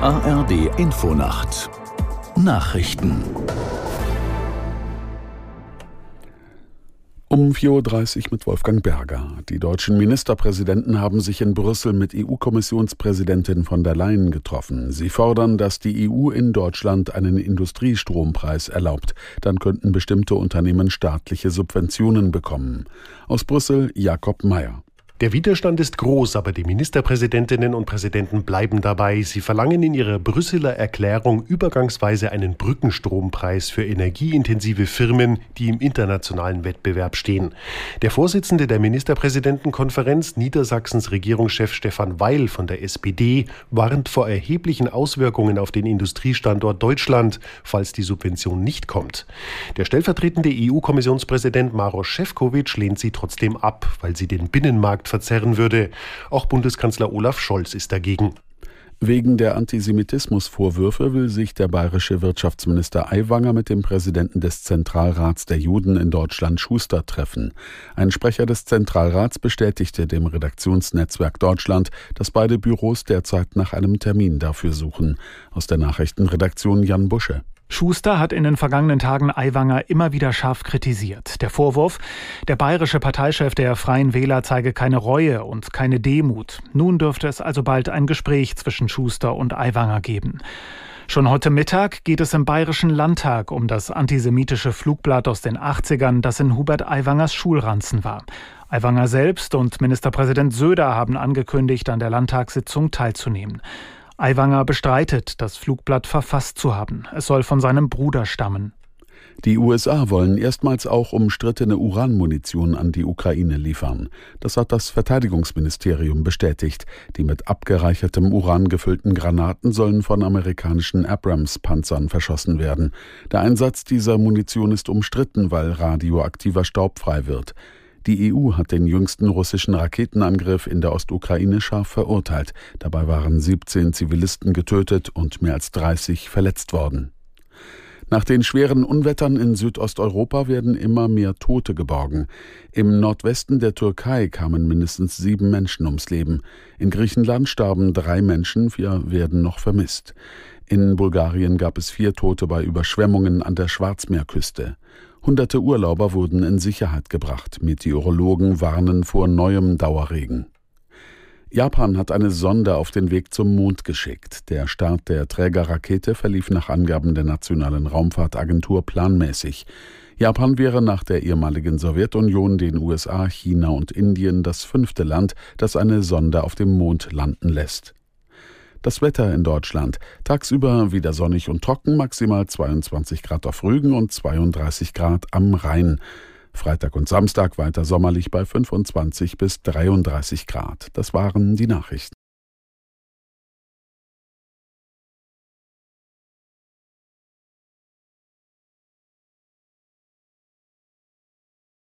ARD Infonacht Nachrichten Um 4.30 Uhr mit Wolfgang Berger. Die deutschen Ministerpräsidenten haben sich in Brüssel mit EU-Kommissionspräsidentin von der Leyen getroffen. Sie fordern, dass die EU in Deutschland einen Industriestrompreis erlaubt. Dann könnten bestimmte Unternehmen staatliche Subventionen bekommen. Aus Brüssel Jakob Mayer. Der Widerstand ist groß, aber die Ministerpräsidentinnen und Präsidenten bleiben dabei. Sie verlangen in ihrer Brüsseler Erklärung übergangsweise einen Brückenstrompreis für energieintensive Firmen, die im internationalen Wettbewerb stehen. Der Vorsitzende der Ministerpräsidentenkonferenz, Niedersachsens Regierungschef Stefan Weil von der SPD, warnt vor erheblichen Auswirkungen auf den Industriestandort Deutschland, falls die Subvention nicht kommt. Der stellvertretende EU-Kommissionspräsident Maros Šefčovič lehnt sie trotzdem ab, weil sie den Binnenmarkt verzerren würde. Auch Bundeskanzler Olaf Scholz ist dagegen. Wegen der Antisemitismusvorwürfe will sich der bayerische Wirtschaftsminister Aiwanger mit dem Präsidenten des Zentralrats der Juden in Deutschland Schuster treffen. Ein Sprecher des Zentralrats bestätigte dem Redaktionsnetzwerk Deutschland, dass beide Büros derzeit nach einem Termin dafür suchen. Aus der Nachrichtenredaktion Jan Busche. Schuster hat in den vergangenen Tagen Aiwanger immer wieder scharf kritisiert. Der Vorwurf, der bayerische Parteichef der Freien Wähler zeige keine Reue und keine Demut. Nun dürfte es also bald ein Gespräch zwischen Schuster und Aiwanger geben. Schon heute Mittag geht es im Bayerischen Landtag um das antisemitische Flugblatt aus den 80ern, das in Hubert Aiwangers Schulranzen war. Aiwanger selbst und Ministerpräsident Söder haben angekündigt, an der Landtagssitzung teilzunehmen. Aiwanger bestreitet, das Flugblatt verfasst zu haben. Es soll von seinem Bruder stammen. Die USA wollen erstmals auch umstrittene Uranmunition an die Ukraine liefern. Das hat das Verteidigungsministerium bestätigt. Die mit abgereichertem Uran gefüllten Granaten sollen von amerikanischen Abrams-Panzern verschossen werden. Der Einsatz dieser Munition ist umstritten, weil radioaktiver Staub frei wird. Die EU hat den jüngsten russischen Raketenangriff in der Ostukraine scharf verurteilt. Dabei waren 17 Zivilisten getötet und mehr als 30 verletzt worden. Nach den schweren Unwettern in Südosteuropa werden immer mehr Tote geborgen. Im Nordwesten der Türkei kamen mindestens sieben Menschen ums Leben. In Griechenland starben drei Menschen, vier werden noch vermisst. In Bulgarien gab es vier Tote bei Überschwemmungen an der Schwarzmeerküste. Hunderte Urlauber wurden in Sicherheit gebracht. Meteorologen warnen vor neuem Dauerregen. Japan hat eine Sonde auf den Weg zum Mond geschickt. Der Start der Trägerrakete verlief nach Angaben der Nationalen Raumfahrtagentur planmäßig. Japan wäre nach der ehemaligen Sowjetunion, den USA, China und Indien das fünfte Land, das eine Sonde auf dem Mond landen lässt. Das Wetter in Deutschland. Tagsüber wieder sonnig und trocken, maximal 22 Grad auf Rügen und 32 Grad am Rhein. Freitag und Samstag weiter sommerlich bei 25 bis 33 Grad. Das waren die Nachrichten.